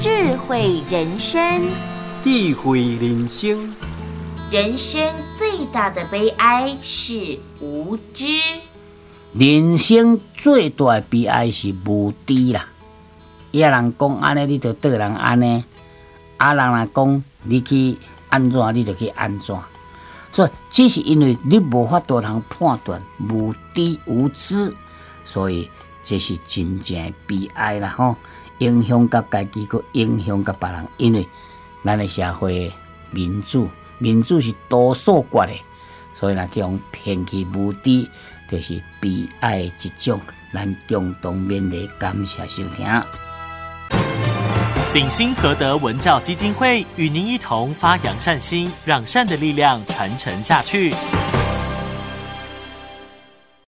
智慧人生，智慧人生，人生最大的悲哀是无知。人生最大的悲哀是无知啦。伊人讲安尼，你就对人安尼；啊人若讲你去安怎，你就去安怎。所以，只是因为你无法度通判断，无知无知，所以这是真正的悲哀啦吼。影响甲家己，佮影响甲别人，因为咱的社会民主，民主是多数决的，所以若去用偏激无知，就是悲哀一种。咱共同勉励，感谢收听。鼎新和德文教基金会与您一同发扬善心，让善的力量传承下去。